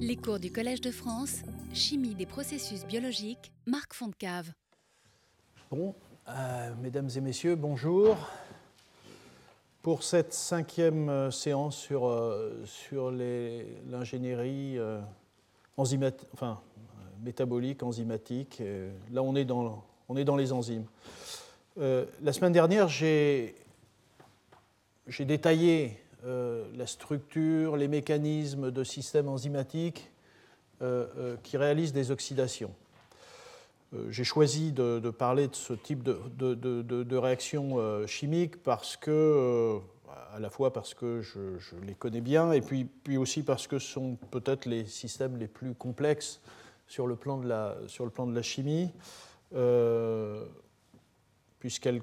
Les cours du Collège de France, Chimie des processus biologiques, Marc Fontcave. Bon, euh, mesdames et messieurs, bonjour. Pour cette cinquième euh, séance sur, euh, sur l'ingénierie enfin, métabolique, enzymatique, là on est dans, on est dans les enzymes. la semaine dernière, j'ai détaillé euh, la structure, les mécanismes de systèmes enzymatiques euh, euh, qui réalisent des oxydations. J'ai choisi de, parler de ce type de, de, réaction chimique parce que, à la fois parce que je, les connais bien et puis, aussi parce que ce sont peut-être les systèmes les plus complexes de sur le plan de la chimie, puisqu'elles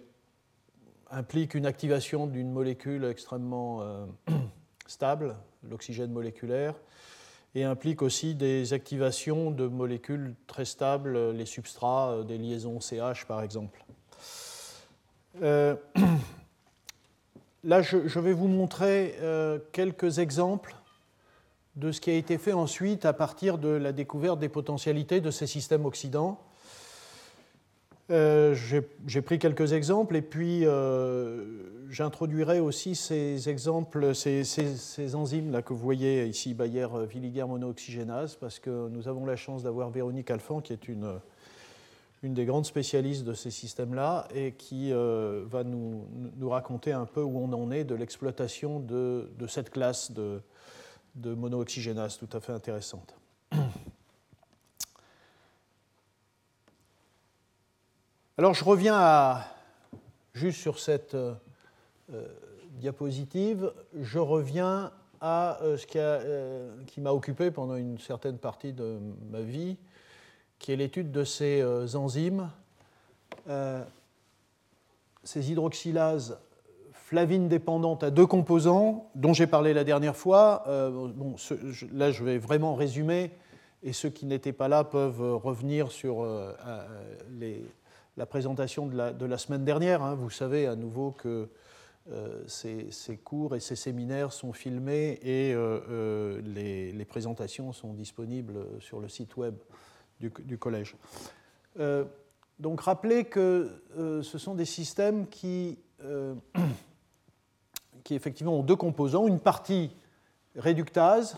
implique une activation d'une molécule extrêmement euh, stable, l'oxygène moléculaire, et implique aussi des activations de molécules très stables, les substrats euh, des liaisons CH par exemple. Euh, là, je, vais vous montrer quelques exemples de ce qui a été fait ensuite à partir de la découverte des potentialités de ces systèmes oxydants euh, j'ai pris quelques exemples et puis euh, j'introduirai aussi ces exemples, ces, enzymes là que vous voyez ici, Bayer-Villiger monooxygénase, parce que nous avons la chance d'avoir Véronique Alphand, qui est une, une des grandes spécialistes de ces systèmes-là et qui euh, va nous, nous, raconter un peu où on en est de l'exploitation de, de, cette classe de, de monooxygénase tout à fait intéressante. Alors je reviens à, juste sur cette euh, euh, diapositive, je reviens à euh, ce qui, m'a occupé pendant une certaine partie de ma vie, qui est l'étude de ces enzymes, ces hydroxylases flavines dépendantes à deux composants dont j'ai parlé la dernière fois. bon, là, je vais vraiment résumer et ceux qui n'étaient pas là peuvent revenir sur les la présentation de la, semaine dernière. Hein. Vous savez à nouveau que euh, ces, cours et ces séminaires sont filmés et euh, euh, les, présentations sont disponibles sur le site web du, collège. donc rappelez que ce sont des systèmes qui, qui effectivement ont deux composants, une partie réductase,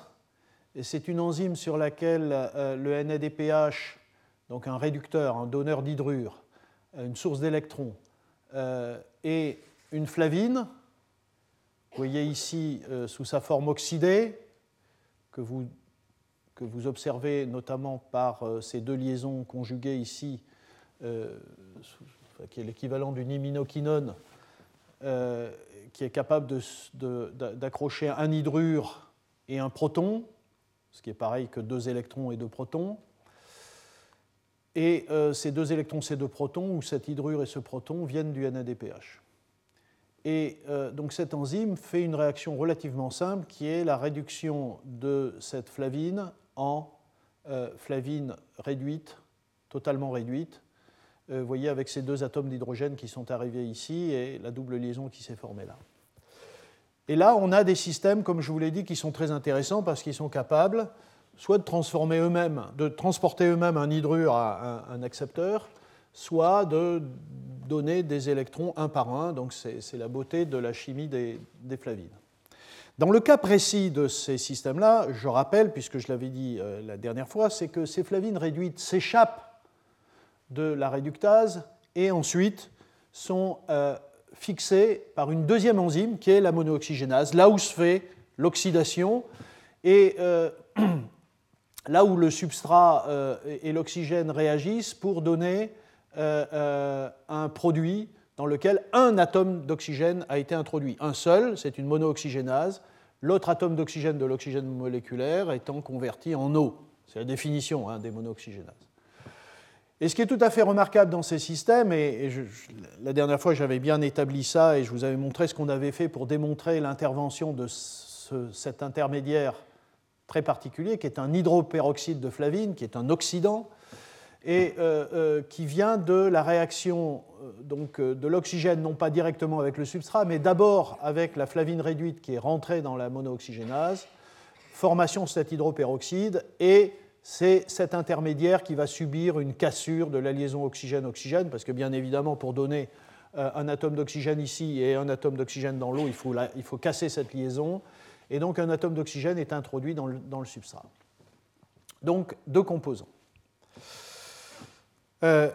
et c'est une enzyme sur laquelle le NADPH, donc un réducteur, un donneur d'hydrure, une source d'électrons, euh, et une flavine, vous voyez ici euh, sous sa forme oxydée, que vous, observez notamment par euh, ces deux liaisons conjuguées ici, qui est l'équivalent d'une iminoquinone, qui est capable d'accrocher un hydrure et un proton, ce qui est pareil que deux électrons et deux protons. Et euh, ces deux électrons, ces deux protons, ou cet hydrure et ce proton, viennent du NADPH. Et euh, donc cette enzyme fait une réaction relativement simple qui est la réduction de cette flavine en euh, flavine réduite, totalement réduite. vous voyez avec ces deux atomes d'hydrogène qui sont arrivés ici et la double liaison qui s'est formée là. Et là, on a des systèmes, comme je vous l'ai dit, qui sont très intéressants parce qu'ils sont capables soit de transformer eux-mêmes, de transporter eux-mêmes un hydrure à un, accepteur, soit de donner des électrons un par un. Donc c'est la beauté de la chimie des, flavines. Dans le cas précis de ces systèmes-là, je rappelle, puisque je l'avais dit euh, la dernière fois, c'est que ces flavines réduites s'échappent de la réductase et ensuite sont euh, fixées par une deuxième enzyme qui est la monooxygénase, là où se fait l'oxydation. Et euh, là où le substrat euh, et l'oxygène réagissent pour donner euh, euh, un produit dans lequel un atome d'oxygène a été introduit. Un seul, c'est une monooxygénase, l'autre atome d'oxygène de l'oxygène moléculaire étant converti en eau. C'est la définition hein, des monooxygénases. Et ce qui est tout à fait remarquable dans ces systèmes, et, la dernière fois j'avais bien établi ça et je vous avais montré ce qu'on avait fait pour démontrer l'intervention de cet intermédiaire très particulier, qui est un hydroperoxyde de flavine, qui est un oxydant, et euh, euh, qui vient de la réaction euh, donc, de l'oxygène, non pas directement avec le substrat, mais d'abord avec la flavine réduite qui est rentrée dans la monooxygénase, formation de cet hydroperoxyde et c'est cet intermédiaire qui va subir une cassure de la liaison oxygène-oxygène, parce que bien évidemment, pour donner un atome d'oxygène ici et un atome d'oxygène dans l'eau, il, il faut casser cette liaison, et donc un atome d'oxygène est introduit dans le, dans le, substrat. Donc deux composants. Euh,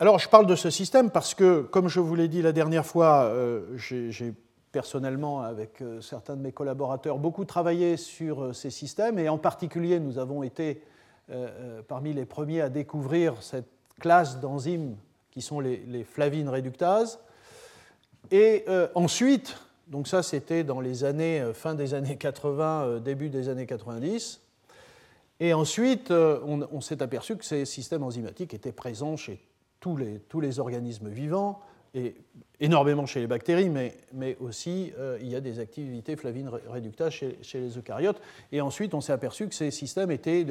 alors je parle de ce système parce que, comme je vous l'ai dit la dernière fois, euh, j'ai personnellement, avec euh, certains de mes collaborateurs, beaucoup travaillé sur ces systèmes et en particulier, nous avons été parmi les premiers à découvrir cette classe d'enzymes qui sont les, flavines réductases. Et ensuite, donc ça c'était dans les années, fin des années 80, début des années 90, et ensuite on, on s'est aperçu que ces systèmes enzymatiques étaient présents chez tous les, organismes vivants, et énormément chez les bactéries, mais, aussi euh, il y a des activités flavines réductases chez, les eucaryotes. Et ensuite, on s'est aperçu que ces systèmes étaient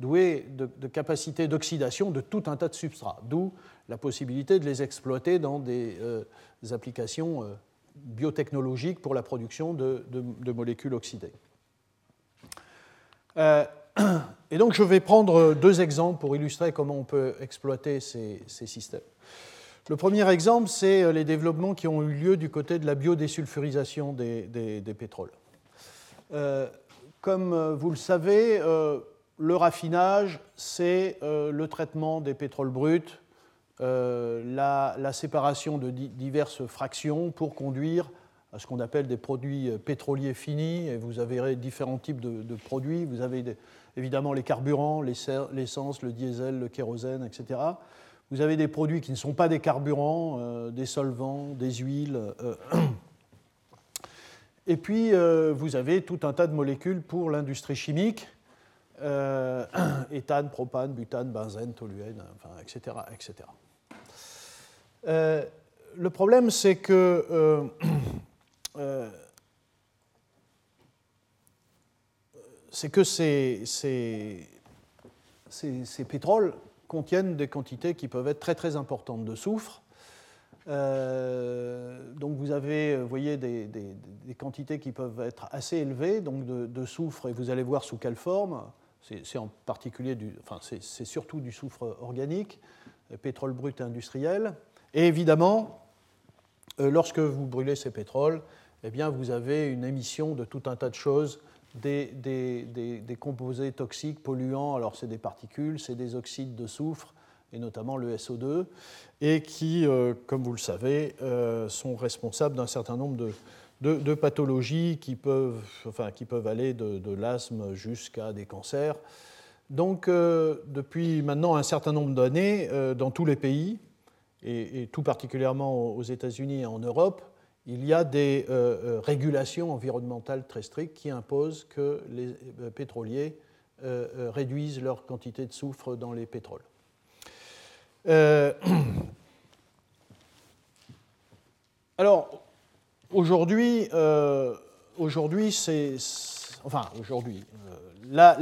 doués de, capacités d'oxydation de tout un tas de substrats, d'où la possibilité de les exploiter dans des, euh, applications euh, biotechnologiques pour la production de, molécules oxydées. et donc, je vais prendre deux exemples pour illustrer comment on peut exploiter ces, systèmes. Le premier exemple, c'est euh, les développements qui ont eu lieu du côté de la biodésulfurisation des, pétroles. Euh, comme euh, vous le savez, le raffinage, c'est le traitement des pétroles bruts, la, séparation de diverses fractions pour conduire à ce qu'on appelle des produits pétroliers finis. Et vous avez différents types de, produits. Vous avez évidemment les carburants, l'essence, le diesel, le kérosène, etc. Vous avez des produits qui ne sont pas des carburants, euh, des solvants, des huiles. Euh, et puis, euh, vous avez tout un tas de molécules pour l'industrie chimique, éthane, propane, butane, benzène, toluène, etc. etc. le problème, c'est que c'est que ces, ces, ces pétroles contiennent des quantités qui peuvent être très très importantes de soufre. Euh, donc vous avez, voyez, des, des, quantités qui peuvent être assez élevées donc de, soufre, et vous allez voir sous quelle forme. C'est en particulier c'est surtout du soufre organique, euh, pétrole brut industriel. Et évidemment, euh, lorsque vous brûlez ces pétroles, eh vous avez une émission de tout un tas de choses des, composés toxiques, polluants. Alors, c'est des particules, c'est des oxydes de soufre, et notamment le SO2, et qui, euh, comme vous le savez, euh, sont responsables d'un certain nombre de, pathologies qui peuvent, aller de, l'asthme jusqu'à des cancers. Donc, depuis maintenant un certain nombre d'années, dans tous les pays, et, tout particulièrement aux États-Unis et en Europe, il y a des euh, euh, régulations environnementales très strictes qui imposent que les euh, pétroliers réduisent leur quantité de soufre dans les pétroles. alors, aujourd'hui, aujourd'hui c'est. Enfin, aujourd'hui, la,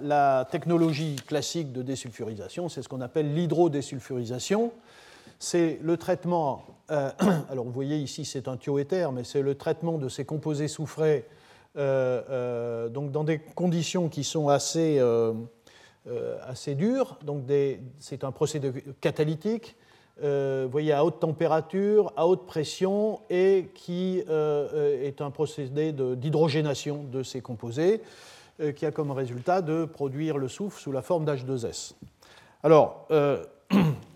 la, technologie classique de désulfurisation, c'est ce qu'on appelle l'hydrodésulfurisation. C'est le traitement euh, alors vous voyez ici c'est un thioéther, mais c'est le traitement de ces composés soufrés euh, euh, donc dans des conditions qui sont assez, dures. Donc c'est un procédé catalytique. vous voyez à haute température, à haute pression, et qui est un procédé d'hydrogénation de, de, ces composés, qui a comme résultat de produire le soufre sous la forme d'H2S. Alors,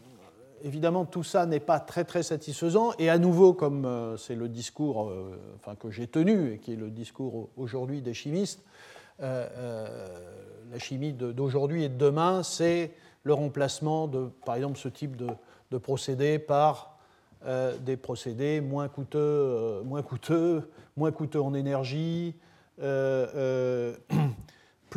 évidemment, tout ça n'est pas très très satisfaisant. Et à nouveau, comme euh, c'est le discours euh, que j'ai tenu et qui est le discours aujourd'hui des chimistes, euh, la chimie d'aujourd'hui et de demain, c'est le remplacement de, par exemple, ce type de, de procédé par des procédés moins coûteux, moins coûteux, moins coûteux en énergie, plus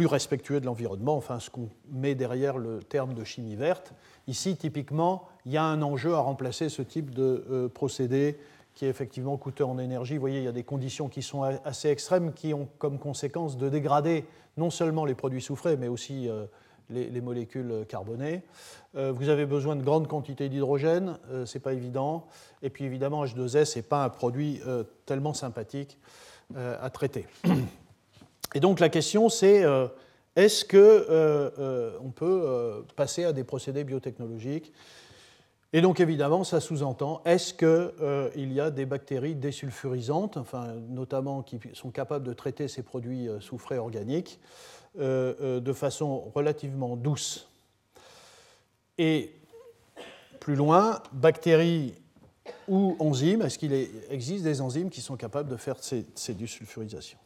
respectueux de l'environnement, enfin ce qu'on met derrière le terme de chimie verte. Ici, typiquement, il y a un enjeu à remplacer ce type de euh, procédé qui est effectivement coûteux en énergie. Vous voyez, il y a des conditions qui sont assez extrêmes qui ont comme conséquence de dégrader non seulement les produits soufrés, mais aussi euh, les, molécules carbonées. Euh, vous avez besoin de grandes quantités d'hydrogène, ce n'est pas évident. Et puis évidemment, H2S n'est pas un produit tellement sympathique à traiter. Et donc la question c'est est-ce qu'on peut passer à des procédés biotechnologiques et donc évidemment, ça sous-entend, est-ce qu'il euh, y a des bactéries désulfurisantes, enfin, notamment qui sont capables de traiter ces produits euh, soufrés organiques euh, de façon relativement douce Et plus loin, bactéries ou enzymes, est-ce qu'il existe des enzymes qui sont capables de faire ces, désulfurisations?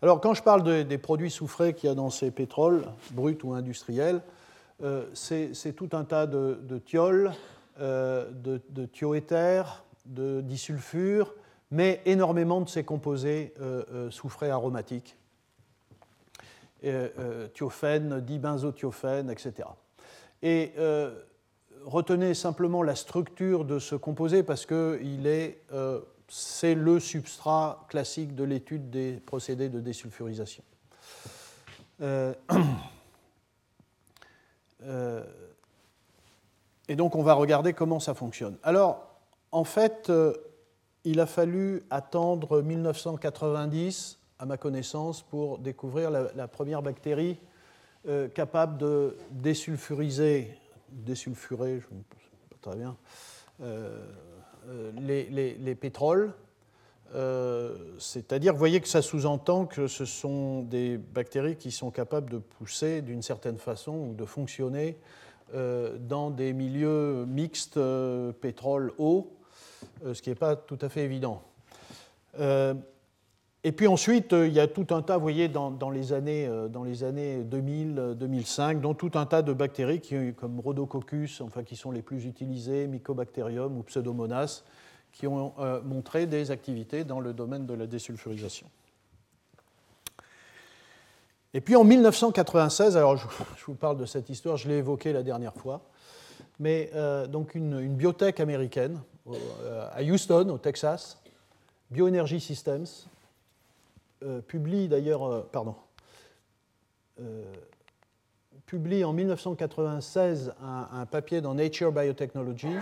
Alors quand je parle des produits soufrés qu'il y a dans ces pétroles, bruts ou industriels, c'est tout un tas de, de thiols, de, de thioéther, de disulfure, mais énormément de ces composés euh, euh, soufrés aromatiques, thiophène, dibenzothiophéne, etc. Et retenez simplement la structure de ce composé parce que c'est le substrat classique de l'étude des procédés de désulfurisation. Et donc on va regarder comment ça fonctionne. Alors, en fait, euh, il a fallu attendre 1990, à ma connaissance, pour découvrir la, première bactérie euh, capable de désulfuriser, désulfurer, je ne sais pas très bien, euh, les, pétroles. C'est-à-dire, vous voyez que ça sous-entend que ce sont des bactéries qui sont capables de pousser d'une certaine façon ou de fonctionner dans des milieux mixtes euh, pétrole-eau, euh, ce qui n'est pas tout à fait évident. Et puis ensuite, il y a tout un tas, vous voyez, dans, les années, dans les années 2000-2005, dont tout un tas de bactéries comme Rhodococcus, enfin, qui sont les plus utilisées, Mycobacterium ou Pseudomonas, qui ont montré des activités dans le domaine de la désulfurisation. Et puis en 1996, alors je, vous parle de cette histoire, je l'ai évoquée la dernière fois, mais euh, donc une, biotech américaine euh, à Houston, au Texas, Bioenergy Systems, euh, publie d'ailleurs, pardon, publie en 1996 un, papier dans Nature Biotechnology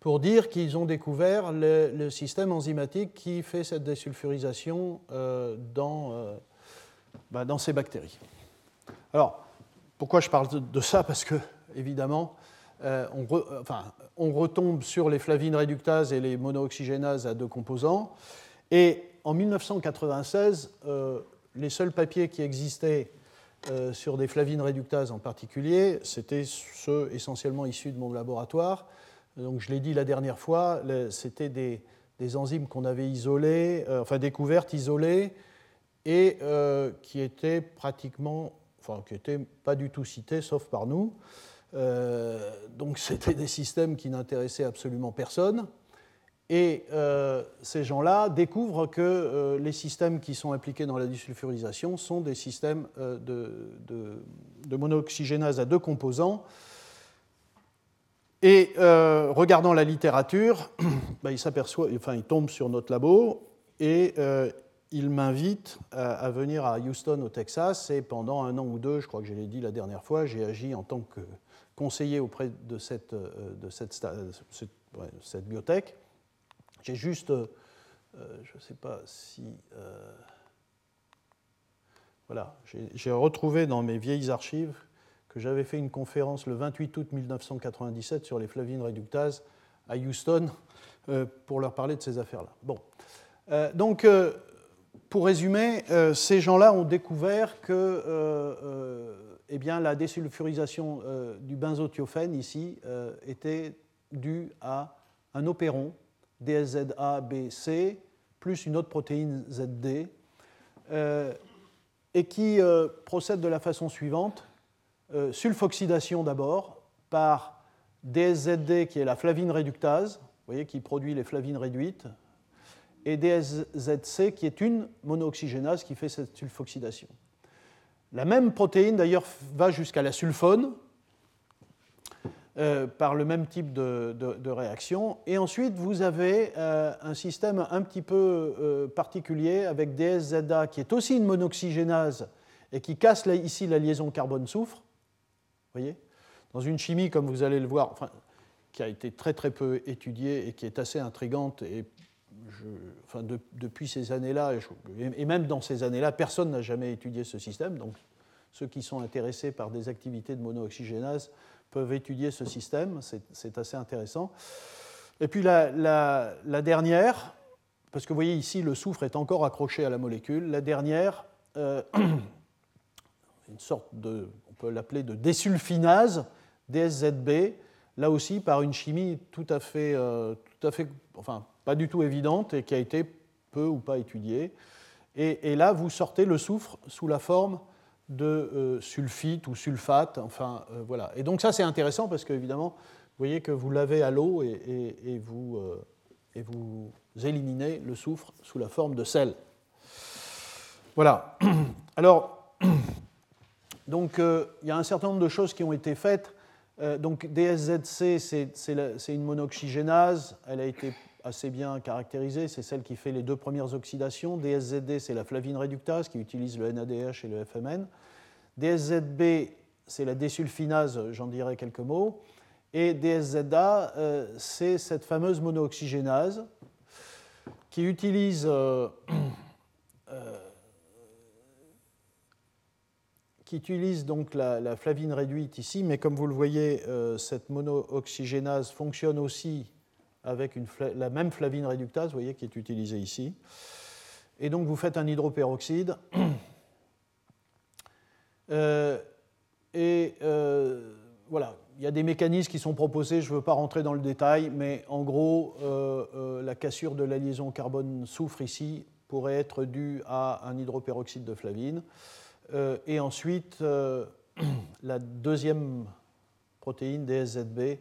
pour dire qu'ils ont découvert le, le, système enzymatique qui fait cette désulfurisation dans bah, dans ces bactéries. Alors, pourquoi je parle de, ça? Parce que, évidemment, euh, on, enfin, on, retombe sur les flavines réductases et les monooxygénases à deux composants. Et en 1996, euh, les seuls papiers qui existaient euh, sur des flavines réductases en particulier, c'était ceux essentiellement issus de mon laboratoire. Donc, je l'ai dit la dernière fois, c'était des, enzymes qu'on avait isolées, enfin découvertes, isolées, et euh, qui étaient pratiquement, enfin qui n'étaient pas du tout cités, sauf par nous. Euh, donc c'était des systèmes qui n'intéressaient absolument personne. Et euh, ces gens-là découvrent que les systèmes qui sont impliqués dans la disulfurisation sont des systèmes de, de, monooxygénase à deux composants. Et regardant la littérature, bah, ils enfin, ils tombent sur notre labo et il m'invite à, venir à Houston, au Texas, et pendant un an ou deux, je crois que je l'ai dit la dernière fois, j'ai agi en tant que conseiller auprès de cette, euh, de bibliothèque. J'ai juste, euh, je ne sais pas si... Euh, voilà, j'ai retrouvé dans mes vieilles archives que j'avais fait une conférence le 28 août 1997 sur les flavines réductases à Houston pour leur parler de ces affaires-là. Bon. donc, pour résumer, euh, ces gens-là ont découvert que euh, euh, eh bien, la désulfurisation du benzothiophéne ici était due à un opéron, DSZA-BC, plus une autre protéine ZD, et qui procède de la façon suivante. Sulfoxydation d'abord par DSZD qui est la flavine réductase, vous voyez, qui produit les flavines réduites, et DSZC qui est une monooxygénase qui fait cette sulfoxydation. La même protéine d'ailleurs va jusqu'à la sulfone euh, par le même type de, réaction. Et ensuite, vous avez euh, un système un petit peu euh, particulier avec DSZA qui est aussi une monooxygénase et qui casse ici la liaison carbone-soufre. voyez? Dans une chimie, comme vous allez le voir, enfin, qui a été très très peu étudiée et qui est assez intrigante et enfin, depuis ces années-là, et même dans ces années-là, personne n'a jamais étudié ce système. Donc, ceux qui sont intéressés par des activités de monooxygénase peuvent étudier ce système. C'est assez intéressant. Et puis la, dernière, parce que vous voyez ici, le soufre est encore accroché à la molécule. La dernière, euh, une sorte de, on peut l'appeler de désulfinase, DSZB, là aussi par une chimie tout à fait, euh, tout à fait, enfin pas du tout évidente et qui a été peu ou pas étudiée. Et, là, vous sortez le soufre sous la forme de euh, sulfite ou sulfate, enfin voilà. Et donc ça c'est intéressant parce qu'évidemment, vous voyez que vous l'avez à l'eau et, et, vous, éliminez le soufre sous la forme de sel. Voilà. Alors, donc, euh, il y a un certain nombre de choses qui ont été faites. Euh, donc, DSZC, c'est une monoxygénase. Elle a été assez bien caractérisée. C'est celle qui fait les deux premières oxydations. DSZD, c'est la flavine réductase qui utilise le NADH et le FMN. DSZB, c'est la désulfinase, j'en dirai quelques mots. Et DSZA, euh, c'est cette fameuse monooxygénase qui utilise qui utilise donc la, flavine réduite ici, mais comme vous le voyez, euh, cette monooxygénase fonctionne aussi avec la même flavine réductase, vous voyez, qui est utilisée ici. Et donc vous faites un hydroperoxyde. Euh, et euh, voilà, il y a des mécanismes qui sont proposés, je ne veux pas rentrer dans le détail, mais en gros, la cassure de la liaison carbone-soufre ici pourrait être due à un hydroperoxyde de flavine. Euh, et ensuite, euh, la deuxième protéine, DSZB,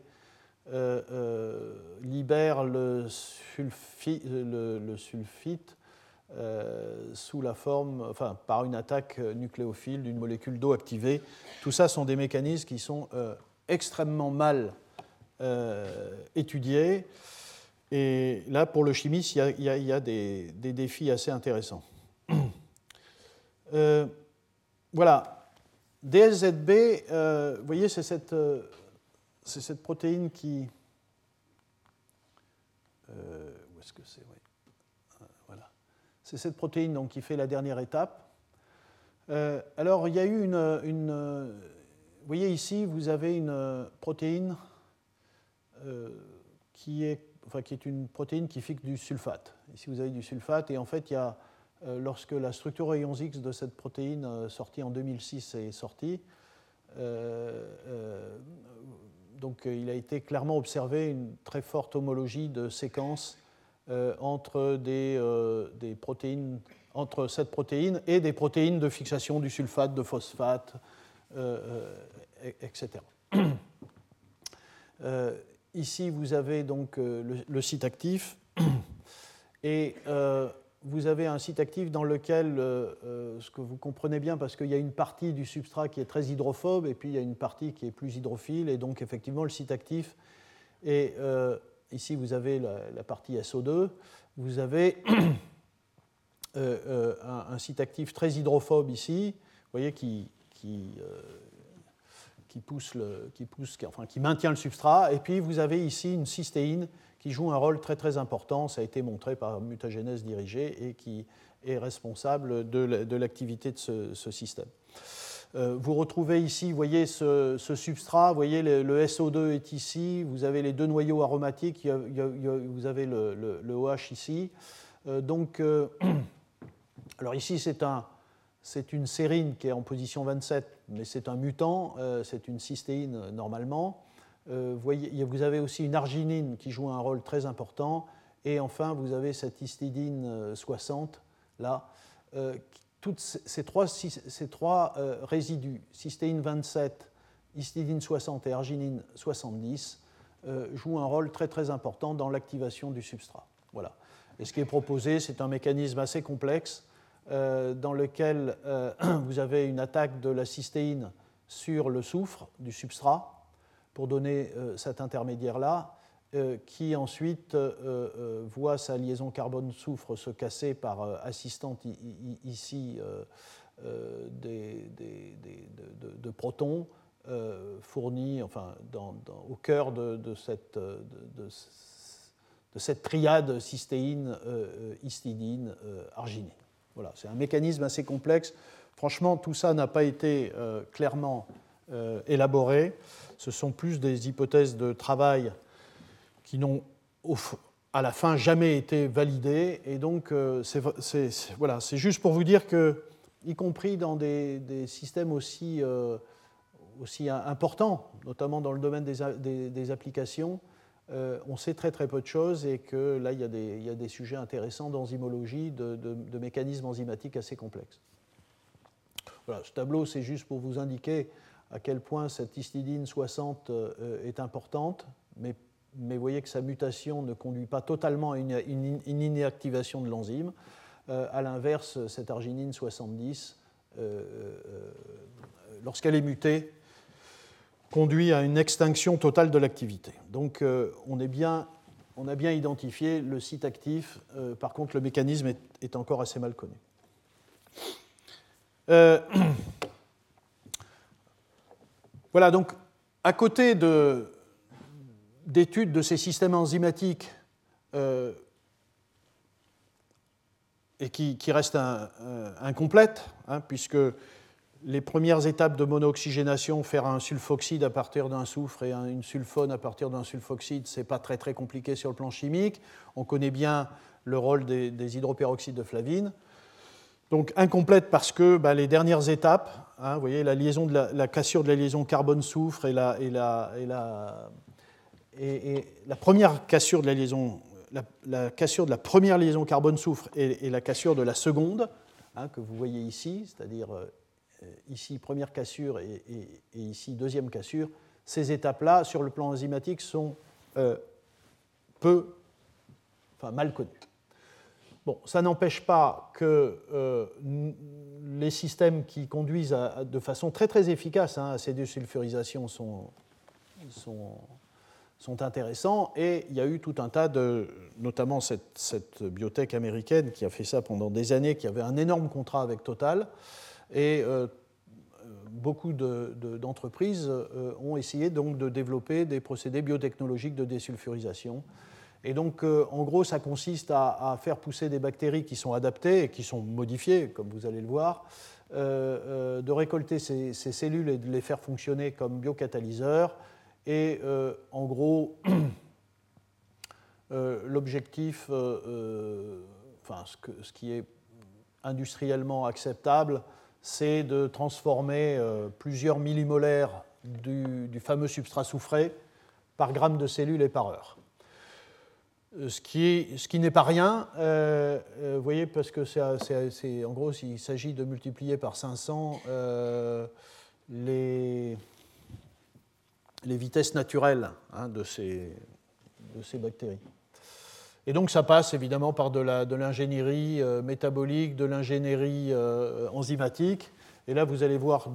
euh, libère le, sulfite sous la forme, enfin, par une attaque nucléophile d'une molécule d'eau activée. Tout ça sont des mécanismes qui sont extrêmement mal étudiés. Et là, pour le chimiste, il y a, des, des, défis assez intéressants. Voilà. DSZB, euh, vous voyez, c'est cette, euh, cette, protéine qui. Euh, où est-ce que c'est Voilà. C'est cette protéine donc, qui fait la dernière étape. alors, il y a eu une, Vous voyez ici, vous avez une protéine qui, est, enfin, qui est une protéine qui fixe du sulfate. Ici, vous avez du sulfate, et en fait, il y a euh, lorsque la structure rayons X de cette protéine euh, sortie en 2006 est sortie. Euh, donc il a été clairement observé une très forte homologie de séquences protéines, entre cette protéine et des protéines de fixation du sulfate, de phosphate, etc. ici, vous avez donc le, le site actif et vous avez un site actif dans lequel, euh, euh, ce que vous comprenez bien, parce qu'il y a une partie du substrat qui est très hydrophobe et puis il y a une partie qui est plus hydrophile, et donc effectivement le site actif, et euh, ici vous avez la, partie SO2, vous avez un, site actif très hydrophobe ici, vous voyez, qui, qui, qui pousse, le, qui, pousse enfin, qui maintient le substrat, et puis vous avez ici une cystéine qui joue un rôle très très important, ça a été montré par mutagénèse dirigée et qui est responsable de l'activité de ce, système. Euh, vous retrouvez ici, vous voyez ce, substrat, vous voyez le, SO2 est ici, vous avez les deux noyaux aromatiques, vous avez le, OH ici. Euh, donc, euh, alors ici c'est un, c'est une sérine qui est en position 27, mais c'est un mutant, c'est une cystéine normalement. Euh, vous, avez aussi une arginine qui joue un rôle très important. Et enfin, vous avez cette histidine 60, euh, là. Euh, toutes ces trois, résidus, cystéine 27, histidine 60 et arginine 70, jouent un rôle très très important dans l'activation du substrat. Voilà. Et ce qui est proposé, c'est un mécanisme assez complexe dans lequel vous avez une attaque de la cystéine sur le soufre du substrat, pour donner euh, cet intermédiaire-là, euh, qui ensuite euh, voit sa liaison carbone-soufre se casser par assistante ici des, de, protons fournis enfin, au cœur de, cette, de cette triade cystéine, histidine, arginine. Voilà, c'est un mécanisme assez complexe. Franchement, tout ça n'a pas été clairement élaboré. Ce sont plus des hypothèses de travail qui n'ont à la fin jamais été validées. Et donc, c'est voilà, juste pour vous dire que, y compris dans des, systèmes aussi aussi important, notamment dans le domaine des, applications, euh, on sait très très peu de choses et que là, il y a des, il des sujets intéressants d'enzymologie, de, de, mécanismes enzymatiques assez complexes. Voilà, ce tableau, c'est juste pour vous indiquer à quel point cette histidine 60 euh, est importante, mais, vous voyez que sa mutation ne conduit pas totalement à une, inactivation de l'enzyme. Euh, à l'inverse, cette arginine 70, lorsqu'elle est mutée, conduit à une extinction totale de l'activité. Donc euh, on, a bien identifié le site actif, euh, par contre le mécanisme est, encore assez mal connu. Euh, voilà, donc à côté d'études de, ces systèmes enzymatiques et qui, restent incomplètes, hein, puisque les premières étapes de monooxygénation, faire un sulfoxyde à partir d'un soufre et une sulfone à partir d'un sulfoxyde, ce n'est pas très, très compliqué sur le plan chimique. On connaît bien le rôle des, hydroperoxydes de flavine. Donc incomplète parce que bah, les dernières étapes, hein, vous voyez la, liaison la, cassure de la liaison carbone-soufre et la, et, la, et, la, première cassure de la liaison, la, cassure de la première liaison carbone-soufre et, la cassure de la seconde, hein, que vous voyez ici, c'est-à-dire euh, ici première cassure et, ici deuxième cassure, ces étapes-là, sur le plan enzymatique, sont euh, peu, enfin mal connues. Bon, ça n'empêche pas que euh, les systèmes qui conduisent de façon très très efficace hein, à ces désulfurisations sont, sont, intéressants et il y a eu tout un tas de, notamment cette, biotech américaine qui a fait ça pendant des années, qui avait un énorme contrat avec Total, et euh, beaucoup d'entreprises euh, ont essayé donc de développer des procédés biotechnologiques de désulfurisation. Et donc, euh, en gros, ça consiste à, faire pousser des bactéries qui sont adaptées et qui sont modifiées, comme vous allez le voir, de récolter ces, cellules et de les faire fonctionner comme biocatalyseurs. Et en gros, l'objectif, enfin, ce, qui est industriellement acceptable, c'est de transformer euh, plusieurs millimolaires du, fameux substrat soufré par gramme de cellules et par heure. Euh, ce qui, n'est pas rien, euh, vous voyez, parce que c'est, en gros, il s'agit de multiplier par 500 les, les vitesses naturelles hein, de, ces, bactéries. Et donc ça passe évidemment par de l'ingénierie euh, métabolique, de l'ingénierie euh, enzymatique. Et là, vous allez voir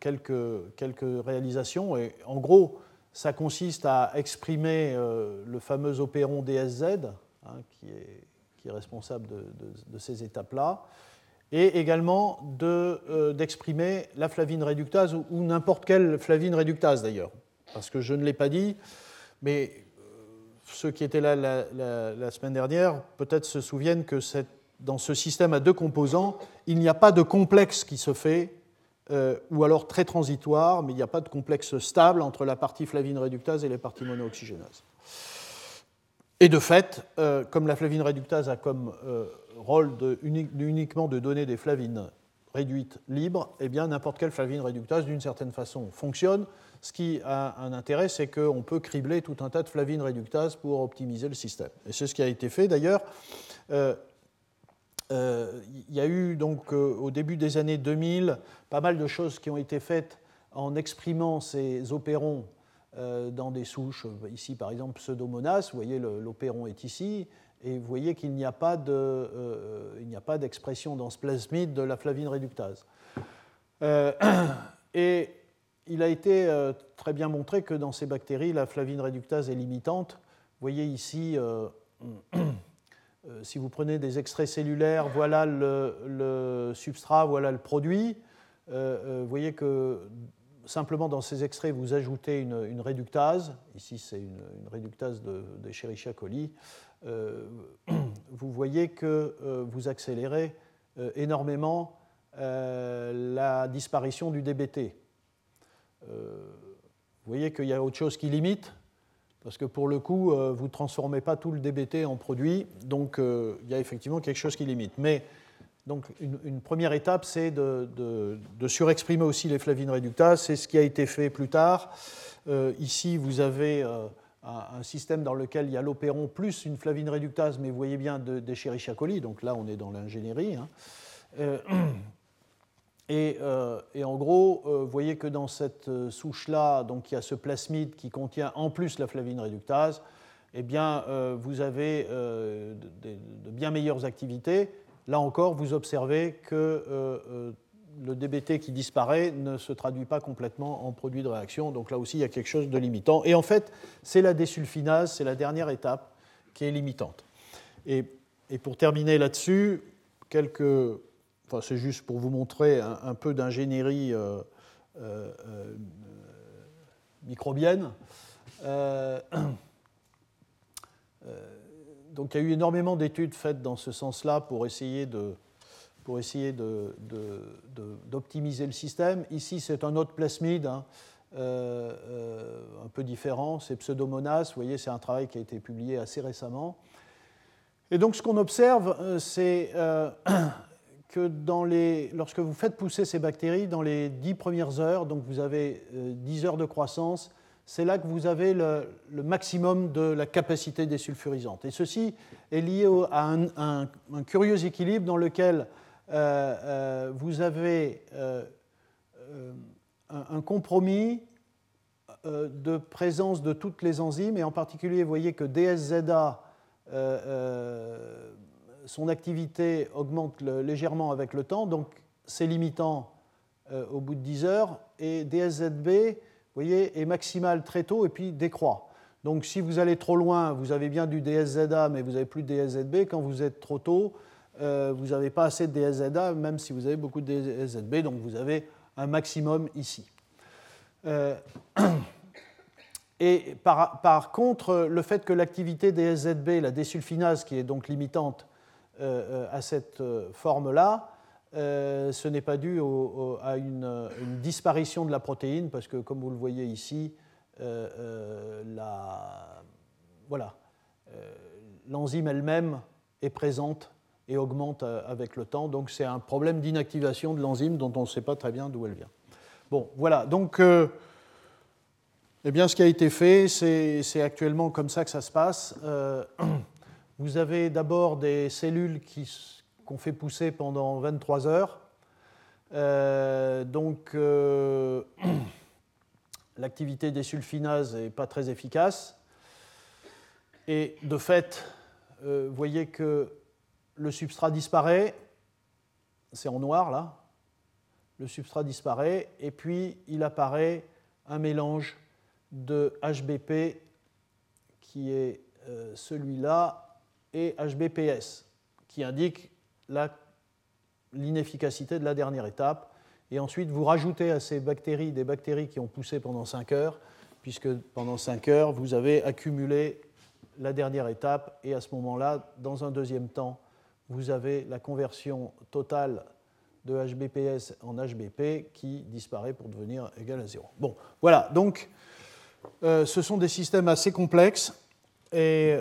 quelques, quelques réalisations. Et en gros, ça consiste à exprimer euh, le fameux opéron DSZ, hein, qui, est, responsable de, de, ces étapes-là, et également d'exprimer la flavine réductase ou, ou n'importe quelle flavine réductase d'ailleurs. Parce que je ne l'ai pas dit, mais ceux qui étaient là la, semaine dernière peut-être se souviennent que dans ce système à deux composants, il n'y a pas de complexe qui se fait, euh, ou alors très transitoire, mais il n'y a pas de complexe stable entre la partie flavine réductase et les parties monooxygénases. Et de fait, euh, comme la flavine réductase a comme euh, rôle uniquement de donner des flavines réduites libres, eh bien n'importe quelle flavine réductase, d'une certaine façon, fonctionne ce qui a un intérêt, c'est qu'on peut cribler tout un tas de flavines réductases pour optimiser le système. Et c'est ce qui a été fait d'ailleurs. Euh, il y a eu donc euh, au début des années 2000 pas mal de choses qui ont été faites en exprimant ces opérons dans des souches. Ici, par exemple, Pseudomonas, vous voyez, l'opéron est ici, et vous voyez qu'il n'y a pas d'expression dans ce plasmide de la flavine réductase. et il a été euh, très bien montré que dans ces bactéries, la flavine réductase est limitante. Vous voyez ici, euh, euh, si vous prenez des extraits cellulaires, voilà le, substrat, voilà le produit. vous voyez que simplement dans ces extraits, vous ajoutez une, réductase, ici c'est une, réductase de, de coli, vous voyez que vous accélérez énormément la disparition du DBT. vous voyez qu'il y a autre chose qui limite, parce que pour le coup, euh, vous ne transformez pas tout le DBT en produit, donc euh, il y a effectivement quelque chose qui limite. Mais donc une, première étape, c'est de, surexprimer aussi les flavines réductases. C'est ce qui a été fait plus tard. Euh, ici, vous avez un, système dans lequel il y a l'opéron plus une flavine réductase, mais vous voyez bien des coli. Donc là, on est dans l'ingénierie. Hein. Euh, et, en gros, euh, vous voyez que dans cette euh, souche-là, donc il y a ce plasmide qui contient en plus la flavine réductase. Eh bien, vous avez de, bien meilleures activités. Là encore, vous observez que le DBT qui disparaît ne se traduit pas complètement en produit de réaction. Donc là aussi, il y a quelque chose de limitant. Et en fait, c'est la désulfinase, c'est la dernière étape qui est limitante. Et, et pour terminer là-dessus, quelques c'est juste pour vous montrer un, peu d'ingénierie euh, euh, euh, microbienne. donc il y a eu énormément d'études faites dans ce sens-là pour essayer de, pour essayer d'optimiser le système. Ici, c'est un autre plasmide, hein, un peu différent, c'est Pseudomonas. Vous voyez, c'est un travail qui a été publié assez récemment. Et donc, ce qu'on observe, c'est que lorsque vous faites pousser ces bactéries, dans les 10 premières heures, donc vous avez 10 euh, heures de croissance, c'est là que vous avez le, maximum de la capacité désulfurisante. Et ceci est lié à un, curieux équilibre dans lequel euh, euh, vous avez un, compromis de présence de toutes les enzymes, et en particulier, vous voyez que DSZA son activité augmente légèrement avec le temps, donc c'est limitant euh, au bout de 10 heures, et DSZB, vous voyez, est maximal très tôt et puis décroît. Donc si vous allez trop loin, vous avez bien du DSZA, mais vous n'avez plus de DSZB. Quand vous êtes trop tôt, euh, vous n'avez pas assez de DSZA, même si vous avez beaucoup de DSZB, donc vous avez un maximum ici. Euh, et par, par, contre, le fait que l'activité DSZB, la désulfinase, qui est donc limitante, à cette euh, forme-là, euh, ce n'est pas dû à une, disparition de la protéine, parce que comme vous le voyez ici, voilà, l'enzyme elle-même est présente et augmente avec le temps. Donc c'est un problème d'inactivation de l'enzyme dont on ne sait pas très bien d'où elle vient. Bon, voilà. Donc, eh bien, ce qui a été fait, c'est actuellement comme ça que ça se passe. Vous avez d'abord des cellules qu'on fait pousser pendant 23 heures. Euh, donc, euh, l'activité des sulfinases n'est pas très efficace. Et de fait, euh, vous voyez que le substrat disparaît. C'est en noir là. Le substrat disparaît. Et puis, il apparaît un mélange de HBP qui est celui-là et HBPS, qui indique l'inefficacité de la dernière étape. Et ensuite, vous rajoutez à ces bactéries des bactéries qui ont poussé pendant 5 heures, puisque pendant 5 heures, vous avez accumulé la dernière étape, et à ce moment-là, dans un deuxième temps, vous avez la conversion totale de HBPS en HBP qui disparaît pour devenir égal à 0. Bon, voilà, donc euh, ce sont des systèmes assez complexes, et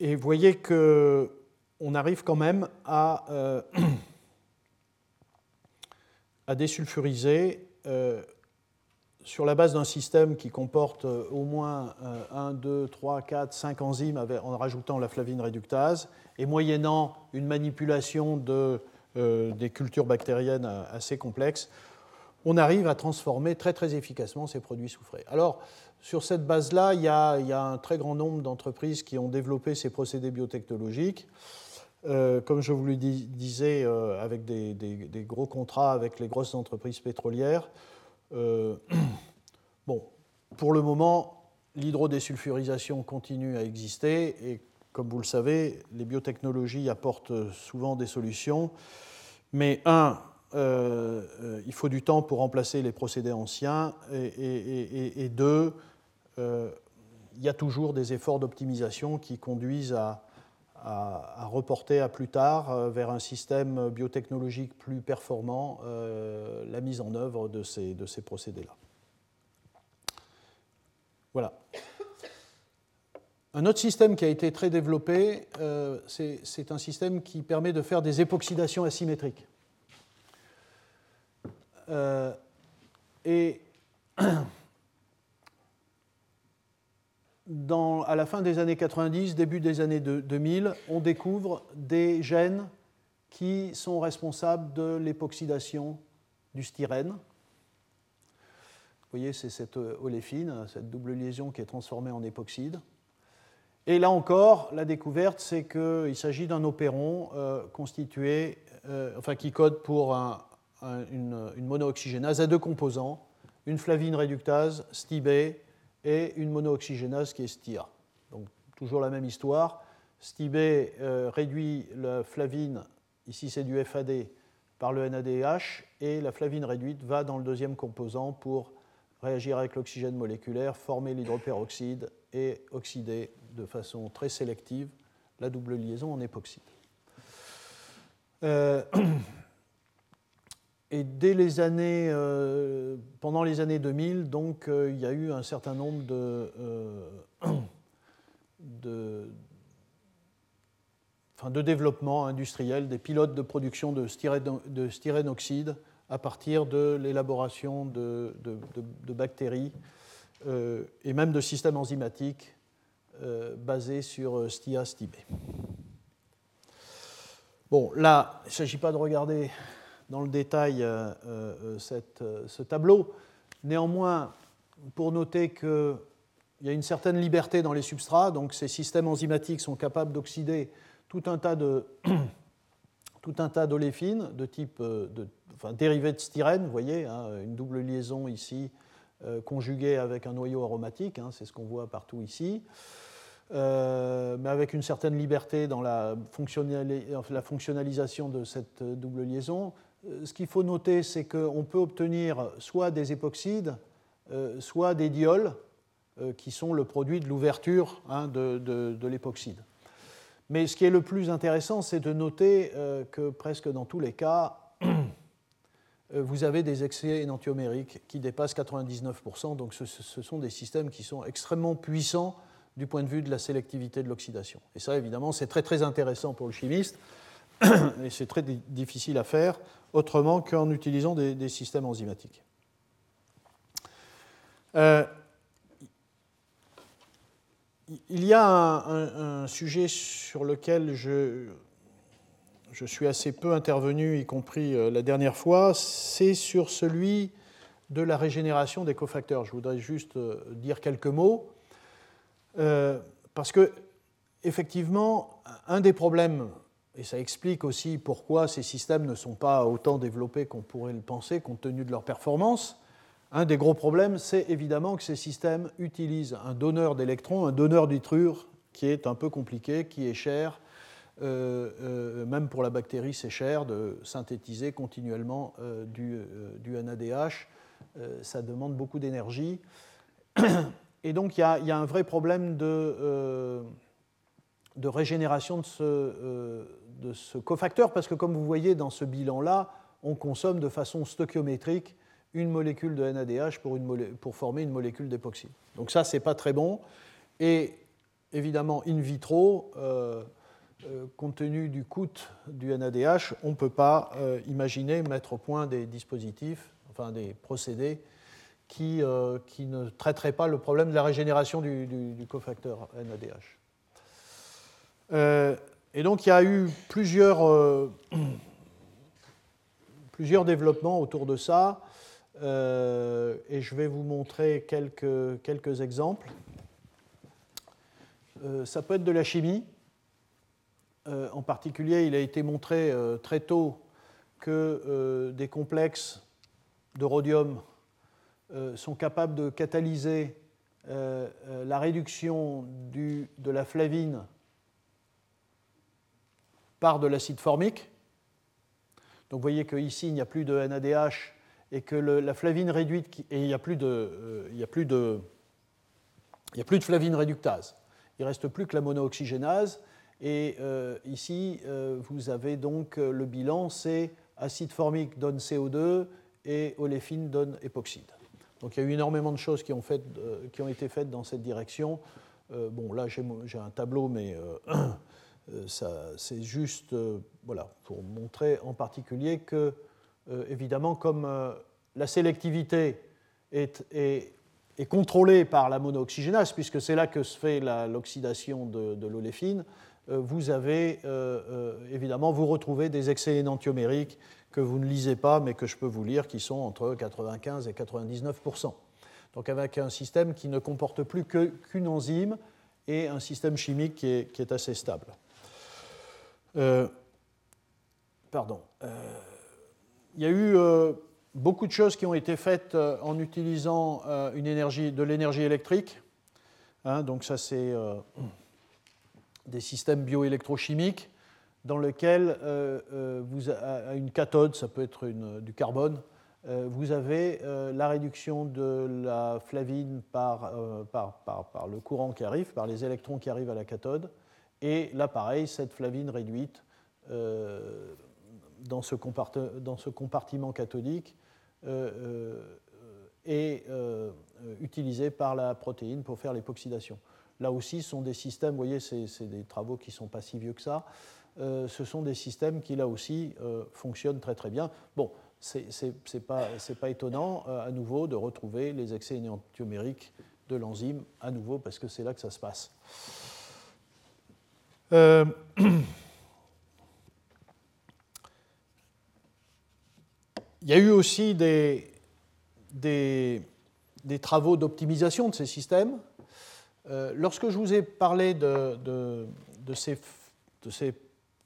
et vous voyez qu'on arrive quand même à, euh, désulfuriser euh, sur la base d'un système qui comporte euh, au moins 1, 2, 3, 4, 5 enzymes en rajoutant la flavine réductase et moyennant une manipulation de, des cultures bactériennes assez complexes, on arrive à transformer très très efficacement ces produits soufrés. Alors, sur cette base-là, il, y a un très grand nombre d'entreprises qui ont développé ces procédés biotechnologiques. Euh, comme je vous le disais, euh, avec des, gros contrats avec les grosses entreprises pétrolières. Euh, bon, pour le moment, l'hydrodésulfurisation continue à exister et comme vous le savez, les biotechnologies apportent souvent des solutions. Mais un, il faut du temps pour remplacer les procédés anciens. Et, deux, il y a toujours des efforts d'optimisation qui conduisent à, reporter à plus tard vers un système biotechnologique plus performant la mise en œuvre de ces, procédés-là. Voilà. Un autre système qui a été très développé, euh, c'est un système qui permet de faire des époxydations asymétriques. Euh, et à la fin des années 90, début des années 2000, on découvre des gènes qui sont responsables de l'époxydation du styrène. Vous voyez, c'est cette oléfine, cette double liaison qui est transformée en époxyde. Et là encore, la découverte, c'est qu'il s'agit d'un opéron euh, constitué, euh, enfin, qui code pour une, monooxygénase à deux composants, une flavine réductase, STIB, et une monooxygénase qui est STIA. Donc, toujours la même histoire. STIB euh, réduit la flavine, ici c'est du FAD, par le NADH, et la flavine réduite va dans le deuxième composant pour réagir avec l'oxygène moléculaire, former l'hydroperoxyde et oxyder de façon très sélective la double liaison en époxyde. Euh, et dès les années, euh, pendant les années 2000, donc, euh, il y a eu un certain nombre de, de, enfin, de développements industriels, des pilotes de production de, styrène, de à partir de l'élaboration de, bactéries et même de systèmes enzymatiques euh, basé sur euh, STIA STIB. Bon, là, il ne s'agit pas de regarder dans le détail euh, ce tableau. Néanmoins, pour noter qu'il y a une certaine liberté dans les substrats, donc ces systèmes enzymatiques sont capables d'oxyder tout un tas de tout un tas d'oléfines de type enfin, dérivés de styrène, vous voyez, hein, une double liaison ici conjuguée avec un noyau aromatique, hein, c'est ce qu'on voit partout ici. Euh, mais avec une certaine liberté dans la, la, fonctionnalisation de cette double liaison. Euh, ce qu'il faut noter, c'est qu'on peut obtenir soit des époxydes, euh, soit des dioles, qui sont le produit de l'ouverture hein, de, de, l'époxyde. Mais ce qui est le plus intéressant, c'est de noter que presque dans tous les cas, vous avez des excès énantiomériques qui dépassent 99%. Donc ce, ce, sont des systèmes qui sont extrêmement puissants du point de vue de la sélectivité de l'oxydation. Et ça, évidemment, c'est très très intéressant pour le chimiste, et c'est très difficile à faire autrement qu'en utilisant des, systèmes enzymatiques. Euh, il y a un, sujet sur lequel je, je, suis assez peu intervenu, y compris euh, la dernière fois, c'est sur celui de la régénération des cofacteurs. Je voudrais juste euh, dire quelques mots. Parce que, effectivement, un des problèmes, et ça explique aussi pourquoi ces systèmes ne sont pas autant développés qu'on pourrait le penser compte tenu de leur performance, un des gros problèmes, c'est évidemment que ces systèmes utilisent un donneur d'électrons, un donneur d'ytrure qui est un peu compliqué, qui est cher. Euh, euh, même pour la bactérie, c'est cher de synthétiser continuellement du, du, NADH. ça demande beaucoup d'énergie. Et donc il y, a, un vrai problème de, euh, de régénération de ce, euh, de ce, cofacteur, parce que comme vous voyez dans ce bilan-là, on consomme de façon stoichiométrique une molécule de NADH pour, former une molécule d'époxyde. Donc ça, ce n'est pas très bon. Et évidemment, in vitro, euh, compte tenu du coût du NADH, on ne peut pas imaginer mettre au point des dispositifs, enfin des procédés qui, euh, ne traiterait pas le problème de la régénération du, cofacteur NADH. Euh, et donc il y a eu plusieurs, euh, développements autour de ça, et je vais vous montrer quelques, exemples. ça peut être de la chimie. en particulier, il a été montré très tôt que des complexes de rhodium euh, sont capables de catalyser euh, euh, la réduction du, de la flavine par de l'acide formique. Donc vous voyez qu'ici, il n'y a plus de NADH et que la flavine réduite, et il n'y a, plus de, il a, flavine réductase. Il ne reste plus que la monooxygénase. Et ici, vous avez donc le bilan, c'est acide formique donne CO2 et oléfine donne époxyde. Donc il y a eu énormément de choses qui ont, qui ont été faites dans cette direction. bon, là j'ai un tableau, mais euh, c'est juste euh, voilà, pour montrer en particulier que, euh, évidemment, comme la sélectivité est, contrôlée par la monooxygénase, puisque c'est là que se fait l'oxydation de, l'oléfine, vous avez évidemment, vous retrouvez des excès énantiomériques que vous ne lisez pas, mais que je peux vous lire, qui sont entre 95 et 99% Donc avec un système qui ne comporte plus qu'une enzyme et un système chimique qui est assez stable. Euh, pardon. Euh, il y a eu euh, beaucoup de choses qui ont été faites en utilisant une énergie, de l'énergie électrique. Hein, donc ça, c'est des systèmes bioélectrochimiques dans lesquels vous, à une cathode, ça peut être du carbone, vous avez la réduction de la flavine par, le courant qui arrive, par les électrons qui arrivent à la cathode. Et là, pareil, cette flavine réduite euh, dans, ce compartiment cathodique euh, euh, est utilisée par la protéine pour faire l'époxydation. Là aussi, ce sont des systèmes, vous voyez, c'est des travaux qui ne sont pas si vieux que ça. ce sont des systèmes qui, là aussi, fonctionnent très très bien. Bon, ce n'est pas, pas, étonnant, à nouveau, de retrouver les excès énantiomériques de l'enzyme, à nouveau, parce que c'est là que ça se passe. Euh, il y a eu aussi des, des, travaux d'optimisation de ces systèmes. Euh, lorsque je vous ai parlé de, de, ces, de, ces,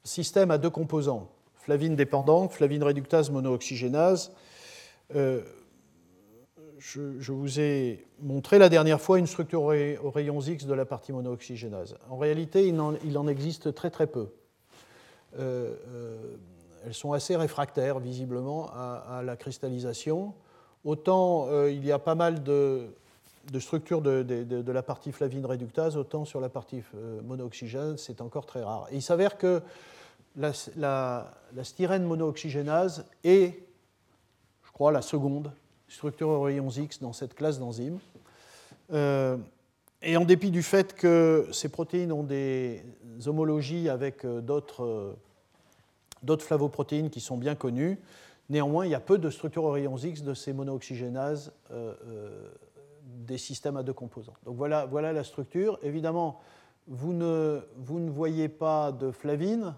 systèmes à deux composants, flavine dépendante, flavine réductase monooxygénase, euh, je, vous ai montré la dernière fois une structure aux rayons X de la partie monooxygénase. En réalité, il en, existe très très peu. Euh, euh, elles sont assez réfractaires, visiblement, à, la cristallisation. Autant euh, il y a pas mal de, structures de, la partie flavine réductase, autant sur la partie monooxygène, c'est encore très rare. Et il s'avère que la, la styrène monooxygénase est, je crois, la seconde structure aux rayons X dans cette classe d'enzymes. Euh, et en dépit du fait que ces protéines ont des homologies avec euh, euh, d'autres flavoprotéines qui sont bien connues, néanmoins, il y a peu de structures aux rayons X de ces monooxygénases des systèmes à deux composants. Donc voilà, la structure. Évidemment, vous ne, vous ne voyez pas de flavine,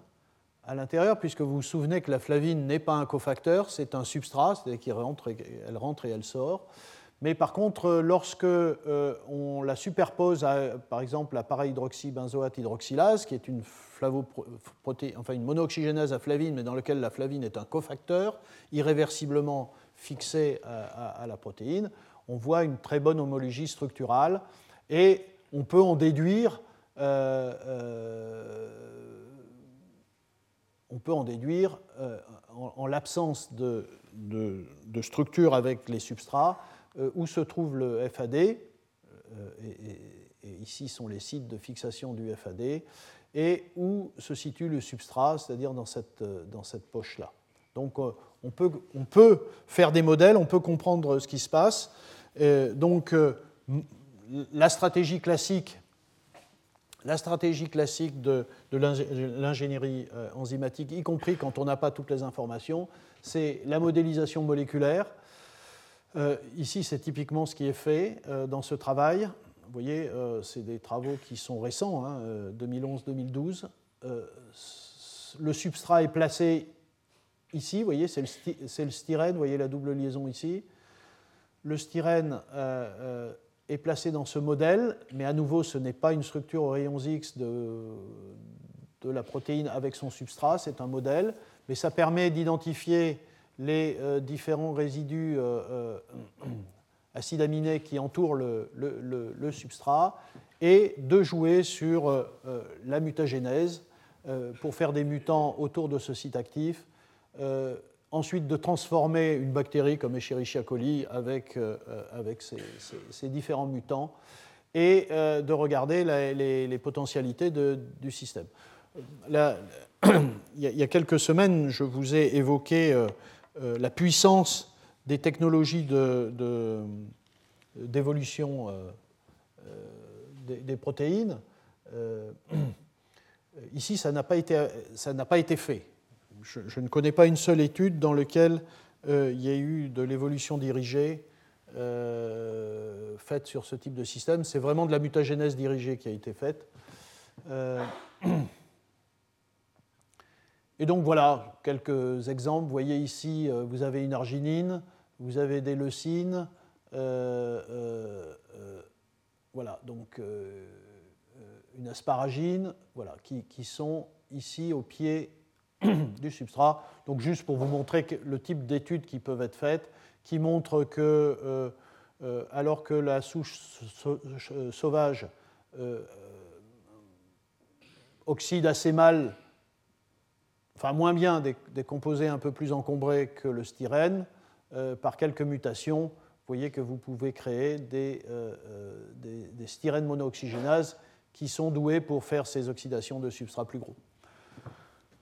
à l'intérieur, puisque vous vous souvenez que la flavine n'est pas un cofacteur, c'est un substrat, c'est-à-dire qu'elle rentre, et elle sort. Mais par contre, lorsque euh, on la superpose à, par exemple, à para-hydroxybenzoate hydroxylase, qui est une, enfin, une monooxygénase à flavine, mais dans laquelle la flavine est un cofacteur, irréversiblement fixé à, la protéine, on voit une très bonne homologie structurale et on peut en déduire euh, euh, on peut en déduire, euh, en, l'absence de, structure avec les substrats, euh, où se trouve le FAD, euh, et, ici sont les sites de fixation du FAD, et où se situe le substrat, c'est-à-dire dans cette, poche-là. Donc on, peut, faire des modèles, on peut comprendre ce qui se passe. donc la stratégie classique la stratégie classique de, l'ingénierie euh, enzymatique, y compris quand on n'a pas toutes les informations, c'est la modélisation moléculaire. Euh, ici, c'est typiquement ce qui est fait euh, dans ce travail. Vous voyez, c'est des travaux qui sont récents, 2011-2012. Hein, le substrat est placé ici, vous voyez, c'est le, le, styrène, vous voyez la double liaison ici. Le styrène est placé dans ce modèle, mais à nouveau, ce n'est pas une structure aux rayons X de, la protéine avec son substrat, c'est un modèle, mais ça permet d'identifier les euh, différents résidus euh, euh, acides aminés qui entourent le, substrat et de jouer sur la mutagénèse pour faire des mutants autour de ce site actif ensuite de transformer une bactérie comme Escherichia coli avec, avec ces, différents mutants et de regarder les, potentialités du système. il, y a, quelques semaines, je vous ai évoqué la puissance des technologies d'évolution de, des, protéines. ici, ça n'a pas, pas été fait. Je, ne connais pas une seule étude dans laquelle euh, il y ait eu de l'évolution dirigée euh, faite sur ce type de système. C'est vraiment de la mutagénèse dirigée qui a été faite. Euh, et donc voilà, quelques exemples. Vous voyez ici, vous avez une arginine, vous avez des leucines. voilà, donc une asparagine, voilà, qui, sont ici au pied du substrat. Donc juste pour vous montrer le type d'études qui peuvent être faites, qui montrent que euh, euh, alors que la souche sauvage euh, oxyde assez mal, enfin moins bien des, composés un peu plus encombrés que le styrène, par quelques mutations, vous voyez que vous pouvez créer des, styrènes monooxygénases qui sont doués pour faire ces oxydations de substrats plus gros.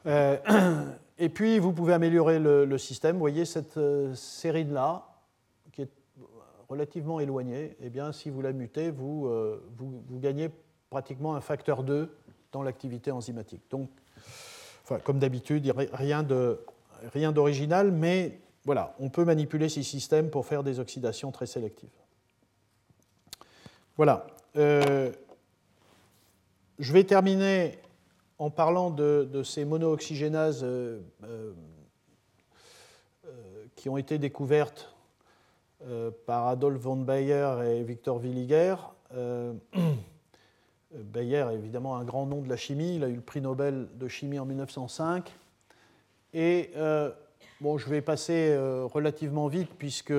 Euh, et puis, vous pouvez améliorer le, système. Vous voyez cette euh, série là, qui est relativement éloignée. Eh bien, si vous la mutez, vous, euh, vous, gagnez pratiquement un facteur 2 dans l'activité enzymatique. Donc, enfin, comme d'habitude, rien d'original, rien mais voilà, on peut manipuler ces systèmes pour faire des oxydations très sélectives. Voilà. je vais terminer en parlant de, ces monooxygénases euh, euh, euh, qui ont été découvertes par Adolf von Bayer et Victor Villiger, Bayer est évidemment un grand nom de la chimie, il a eu le prix Nobel de chimie en 1905. Et bon, je vais passer relativement vite puisque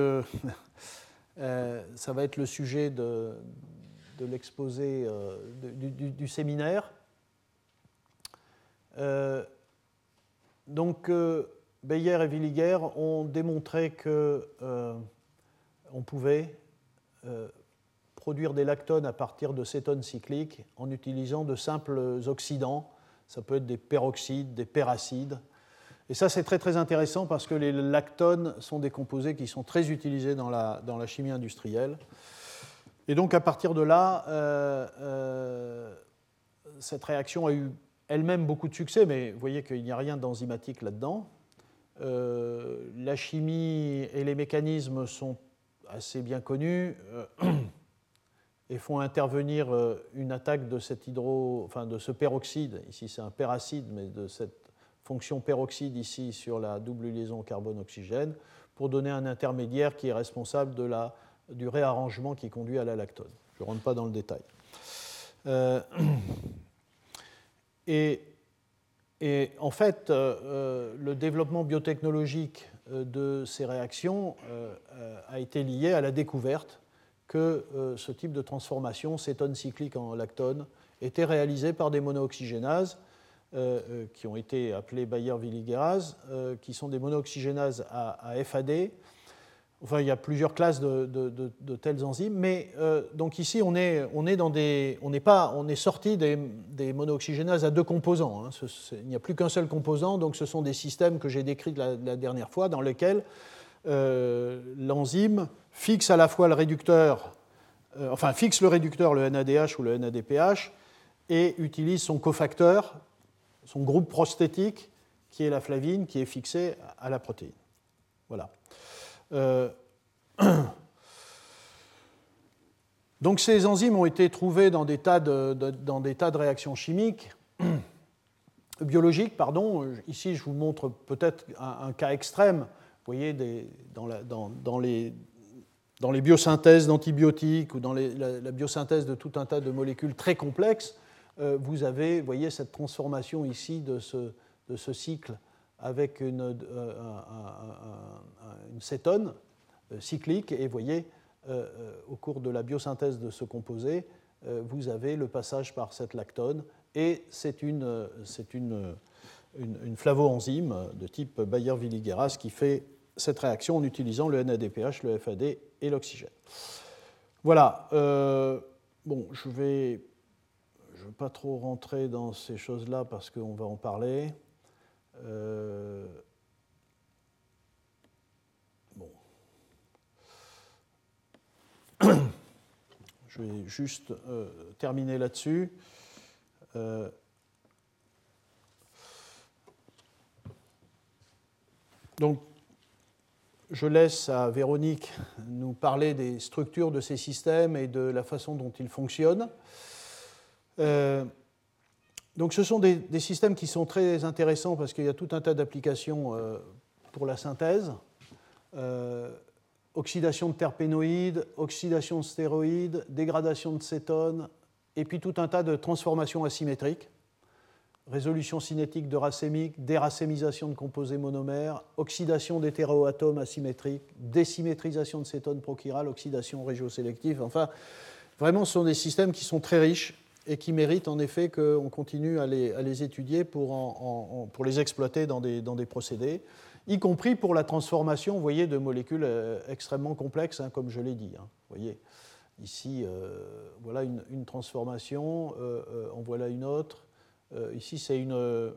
ça va être le sujet de, l'exposé du, séminaire. Euh, donc, euh, Bayer et Villiger ont démontré qu'on euh, pouvait produire des lactones à partir de cétones cycliques en utilisant de simples oxydants. Ça peut être des peroxydes, des péracides. Et ça, c'est très très intéressant parce que les lactones sont des composés qui sont très utilisés dans la chimie industrielle. Et donc, à partir de là, cette réaction a eu elle-même beaucoup de succès, mais vous voyez qu'il n'y a rien d'enzymatique là-dedans. Euh, la chimie et les mécanismes sont assez bien connus euh, et font intervenir euh, une attaque de, ce peroxyde, ici c'est un péracide, mais de cette fonction peroxyde ici sur la double liaison carbone-oxygène, pour donner un intermédiaire qui est responsable du réarrangement qui conduit à la lactone. Je ne rentre pas dans le détail. Et, en fait, euh, euh, le développement biotechnologique euh, de ces réactions a été lié à la découverte que ce type de transformation, cétone cyclique en lactone, était réalisé par des monooxygénases qui ont été appelées Bayer-Villigerases, qui sont des monooxygénases à FAD, Enfin, il y a plusieurs classes de, telles enzymes, mais euh, donc ici on est, on est dans des, on n'est pas, on est sorti des, monooxygénases à deux composants. Hein. il n'y a plus qu'un seul composant, donc ce sont des systèmes que j'ai décrits la, dernière fois, dans lesquels euh, l'enzyme fixe à la fois le réducteur, euh, enfin fixe le réducteur, le NADH ou le NADPH, et utilise son cofacteur, son groupe prosthétique, qui est la flavine, qui est fixé à la protéine. Voilà. Euh, donc ces enzymes ont été trouvées dans des tas de, dans des tas de réactions chimiques, biologiques, pardon. Ici, je vous montre peut-être un, cas extrême. Vous voyez, dans, les, dans les biosynthèses d'antibiotiques ou dans la, biosynthèse de tout un tas de molécules très complexes, euh, vous avez, voyez, cette transformation ici de ce, de ce cycle avec une, euh, cétone euh, cyclique. Et vous voyez, euh, au cours de la biosynthèse de ce composé, vous avez le passage par cette lactone. Et c'est une, une une, flavoenzyme de type Bayer-Villigueras qui fait cette réaction en utilisant le NADPH, le FAD et l'oxygène. Voilà. Bon, je vais, je ne vais pas trop rentrer dans ces choses-là parce qu'on va en parler. Euh, bon. Je vais juste euh, terminer là-dessus. donc, je laisse à Véronique nous parler des structures de ces systèmes et de la façon dont ils fonctionnent. Euh, donc ce sont des, systèmes qui sont très intéressants parce qu'il y a tout un tas d'applications euh, pour la synthèse. Euh, oxydation de terpénoïdes, oxydation de stéroïdes, dégradation de cétones, et puis tout un tas de transformations asymétriques résolution cinétique de racémique, déracémisation de composés monomères, oxydation d'hétéroatomes asymétriques, désymétrisation de cétones prochirales, oxydation régiosélective. Enfin, vraiment, ce sont des systèmes qui sont très riches et qui méritent en effet qu'on continue à les, étudier pour, les exploiter dans des, procédés, y compris pour la transformation, vous voyez, de molécules euh, extrêmement complexes, hein, comme je l'ai dit. Hein. vous voyez, ici, euh, voilà une, transformation, euh, en voilà une autre euh, ici, c'est une,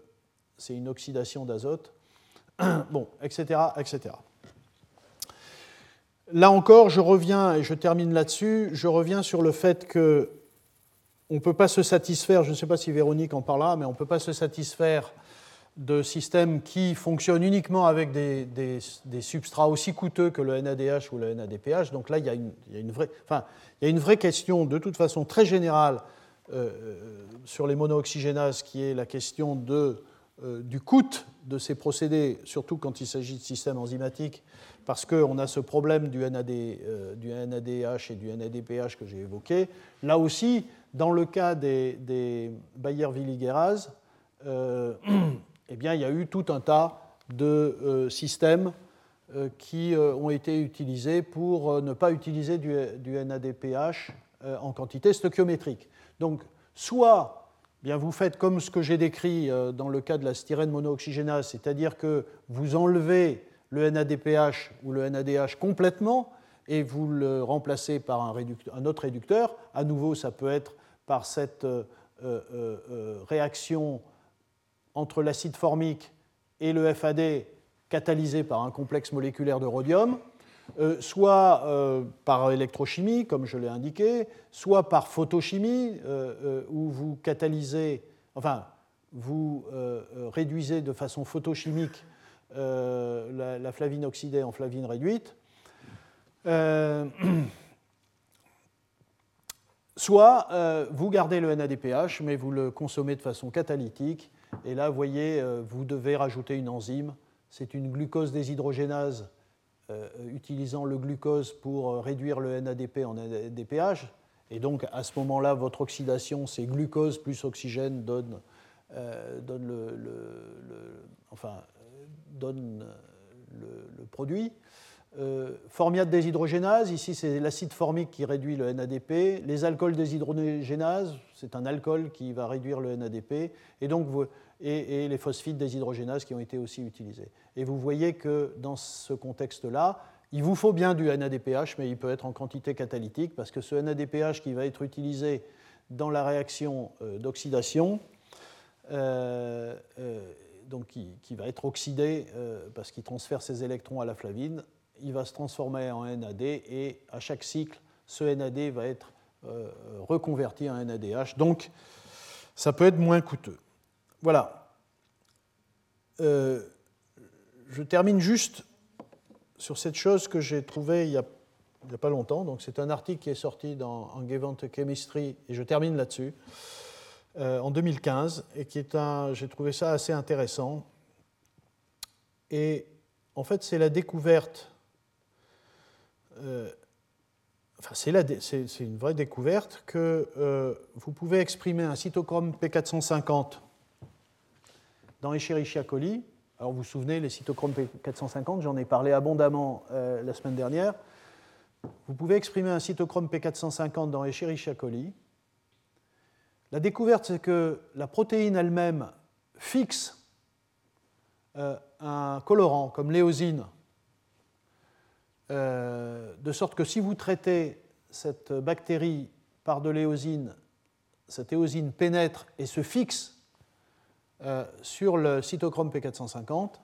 une, oxydation d'azote, bon, etc., etc. Là encore, je reviens, et je termine là-dessus, je reviens sur le fait que on ne peut pas se satisfaire, je ne sais pas si Véronique en parlera, mais on ne peut pas se satisfaire de systèmes qui fonctionnent uniquement avec des, substrats aussi coûteux que le NADH ou le NADPH. Donc là, il y, a une, vraie, question, de toute façon très générale, euh, sur les monooxygénases, qui est la question euh, du coût de ces procédés, surtout quand il s'agit de systèmes enzymatiques, parce qu'on a ce problème du, euh, du NADH et du NADPH que j'ai évoqué. Là aussi, dans le cas des, des Bayer-Villigueras, eh il y a eu tout un tas de systèmes qui ont été utilisés pour ne pas utiliser du, NADPH en quantité stoichiométrique. Donc, soit bien, vous faites comme ce que j'ai décrit euh, dans le cas de la styrène monooxygénase, c'est-à-dire que vous enlevez le NADPH ou le NADH complètement et vous le remplacez par un, autre réducteur. À nouveau, ça peut être par cette euh, euh, réaction entre l'acide formique et le FAD catalysé par un complexe moléculaire de rhodium. Euh, soit euh, par électrochimie, comme je l'ai indiqué, soit par photochimie, euh, où vous catalysez, enfin, vous réduisez de façon photochimique la, flavine oxydée en flavine réduite. soit vous gardez le NADPH, mais vous le consommez de façon catalytique. Et là, vous voyez, vous devez rajouter une enzyme. C'est une glucose déshydrogénase euh, utilisant le glucose pour euh, réduire le NADP en NADPH. Et donc, à ce moment-là, votre oxydation, c'est glucose plus oxygène euh, donne le, produit. Euh, formiate déshydrogénase, ici c'est l'acide formique qui réduit le NADP. Les alcools déshydrogénases, c'est un alcool qui va réduire le NADP. Et donc les phosphides déshydrogénases qui ont été aussi utilisés. Et vous voyez que dans ce contexte-là, il vous faut bien du NADPH, mais il peut être en quantité catalytique, parce que ce NADPH qui va être utilisé dans la réaction euh, d'oxydation, euh, donc qui, va être oxydé parce qu'il transfère ses électrons à la flavine, il va se transformer en NAD et à chaque cycle, ce NAD va être reconverti en NADH. Donc, ça peut être moins coûteux. Voilà. Euh, je termine juste sur cette chose que j'ai trouvée il n'y a, pas longtemps. Donc, c'est un article qui est sorti dans Engevent Chemistry, et je termine là-dessus, euh, en 2015, et qui est un. J'ai trouvé ça assez intéressant. Et en fait, c'est la découverte. Euh, c'est une vraie découverte que vous pouvez exprimer un cytochrome P450 dans Escherichia coli, alors vous vous souvenez, les cytochromes P450, j'en ai parlé abondamment euh, la semaine dernière. Vous pouvez exprimer un cytochrome P450 dans Escherichia coli. La découverte, c'est que la protéine elle-même fixe un colorant comme l'éosine, de sorte que si vous traitez cette bactérie par de l'éosine, cette éosine pénètre et se fixe sur le cytochrome P450.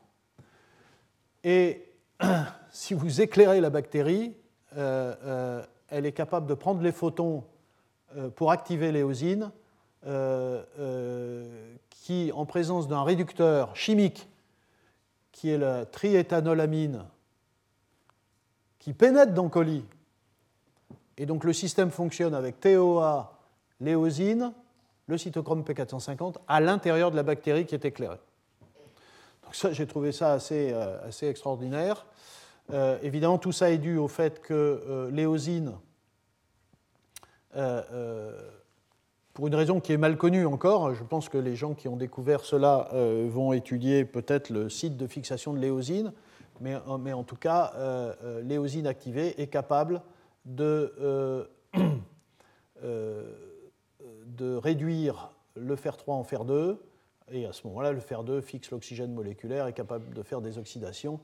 Et si vous éclairez la bactérie, elle est capable de prendre les photons euh, pour activer l'éosine, euh, euh, qui, en présence d'un réducteur chimique, qui est la triéthanolamine, qui pénètre dans le colis, et donc le système fonctionne avec TOA, l'éosine, le cytochrome P450, à l'intérieur de la bactérie qui est éclairée. Donc ça, j'ai trouvé ça assez, assez extraordinaire. évidemment, tout ça est dû au fait que l'éosine euh, euh, pour une raison qui est mal connue encore. Je pense que les gens qui ont découvert cela euh, vont étudier peut-être le site de fixation de l'éosine, mais, mais, en tout cas, l'éosine activée est capable de, de réduire le fer 3 en fer 2, et à ce moment-là, le fer 2 fixe l'oxygène moléculaire, est capable de faire des oxydations.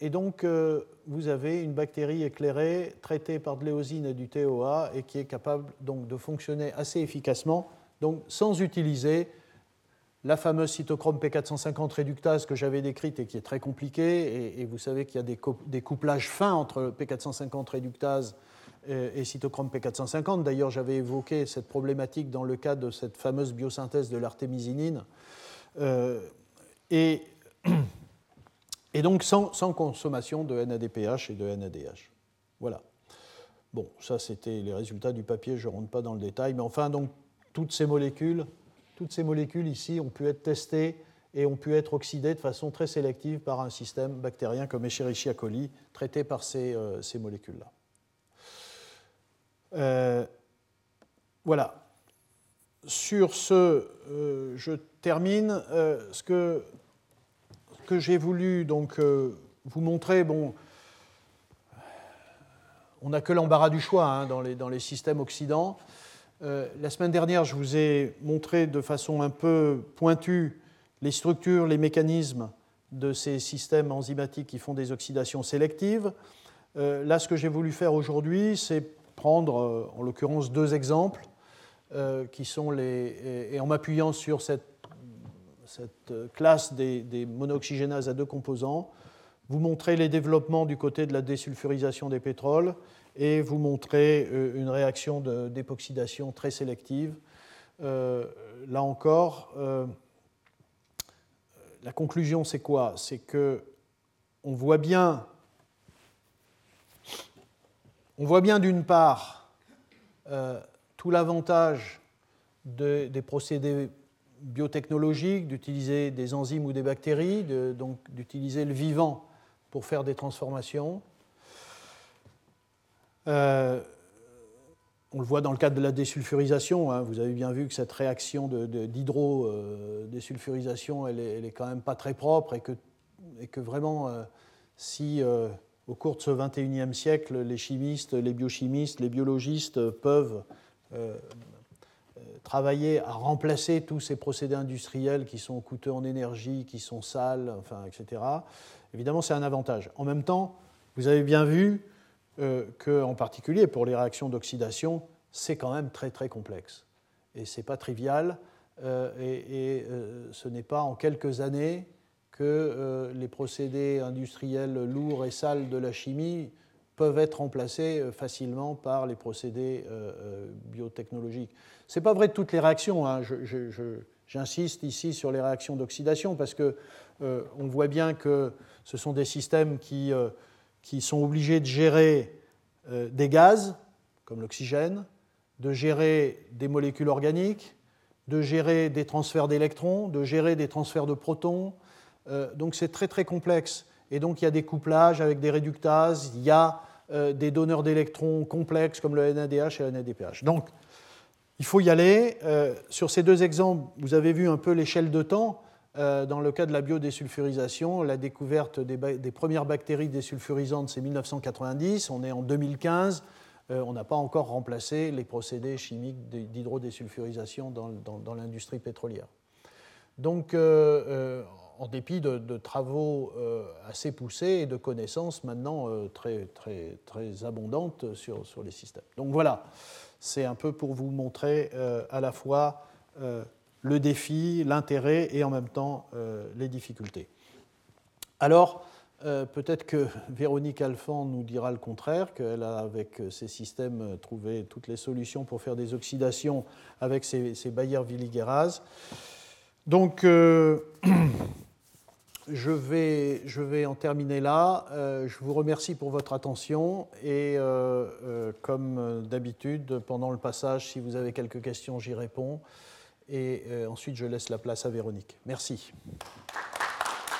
Et donc, euh, vous avez une bactérie éclairée traitée par de l'éosine et du TOA et qui est capable donc, de fonctionner assez efficacement, donc sans utiliser la fameuse cytochrome P450 réductase que j'avais décrite et qui est très compliquée. Et, vous savez qu'il y a des, couplages fins entre P450 réductase et, cytochrome P450. D'ailleurs, j'avais évoqué cette problématique dans le cas de cette fameuse biosynthèse de l'artémisinine. Euh, et et donc sans, consommation de NADPH et de NADH. Voilà. Bon, ça c'était les résultats du papier, je ne rentre pas dans le détail, mais enfin, donc, toutes ces molécules, toutes ces molécules ici ont pu être testées et ont pu être oxydées de façon très sélective par un système bactérien comme Escherichia coli, traité par ces, euh, molécules-là. Euh, voilà. Sur ce, euh, je termine. ce que j'ai voulu donc vous montrer, bon, on n'a que l'embarras du choix hein, dans, les, dans, les, systèmes oxydants. Euh, la semaine dernière, je vous ai montré de façon un peu pointue les structures, les mécanismes de ces systèmes enzymatiques qui font des oxydations sélectives. Euh, là, ce que j'ai voulu faire aujourd'hui, c'est prendre, en l'occurrence, deux exemples qui sont les, et en m'appuyant sur cette euh, classe des, monooxygénases à deux composants, vous montrez les développements du côté de la désulfurisation des pétroles et vous montrez euh, une réaction d'époxydation très sélective. Euh, là encore, la conclusion c'est quoi? C'est que on voit bien, on voit bien d'une part tout l'avantage des procédés biotechnologique, d'utiliser des enzymes ou des bactéries, donc d'utiliser le vivant pour faire des transformations. Euh, on le voit dans le cadre de la désulfurisation. Hein. vous avez bien vu que cette réaction d'hydro-désulfurisation, elle, elle, est quand même pas très propre et que, vraiment, euh, si euh, au cours de ce 21e siècle, les chimistes, les biochimistes, les biologistes peuvent travailler à remplacer tous ces procédés industriels qui sont coûteux en énergie, qui sont sales, enfin, etc., évidemment, c'est un avantage. En même temps, vous avez bien vu euh, qu'en particulier pour les réactions d'oxydation, c'est quand même très très complexe. Et ce n'est pas trivial, euh, et, euh, ce n'est pas en quelques années que les procédés industriels lourds et sales de la chimie peuvent être remplacés facilement par les procédés biotechnologiques. Ce n'est pas vrai de toutes les réactions. Hein. J'insiste ici sur les réactions d'oxydation parce qu'on voit bien que ce sont des systèmes qui, qui sont obligés de gérer euh, des gaz, comme l'oxygène, de gérer des molécules organiques, de gérer des transferts d'électrons, de gérer des transferts de protons. donc c'est très très complexe. Et donc il y a des couplages avec des réductases, il y a des donneurs d'électrons complexes comme le NADH et le NADPH. Donc il faut y aller. Euh, sur ces deux exemples, vous avez vu un peu l'échelle de temps. Euh, dans le cas de la biodésulfurisation, la découverte des, premières bactéries désulfurisantes, c'est 1990. On est en 2015. Euh, on n'a pas encore remplacé les procédés chimiques d'hydrodésulfurisation dans, dans, l'industrie pétrolière. Donc, en dépit de, travaux assez poussés et de connaissances maintenant très, très, très abondantes sur les systèmes. Donc voilà, c'est un peu pour vous montrer à la fois le défi, l'intérêt et en même temps les difficultés. Alors, euh, peut-être que Véronique Alphand nous dira le contraire, qu'elle a, avec ses systèmes, trouvé toutes les solutions pour faire des oxydations avec ses, ses Bayer-Villigueras. Donc, euh, je, vais, je, vais, en terminer là. Euh, je vous remercie pour votre attention et, comme d'habitude, pendant le passage, si vous avez quelques questions, j'y réponds. Et ensuite, je laisse la place à Véronique. Merci.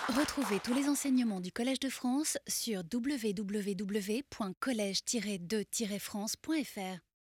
Retrouvez tous les enseignements du Collège de France sur www.colège-2-france.fr.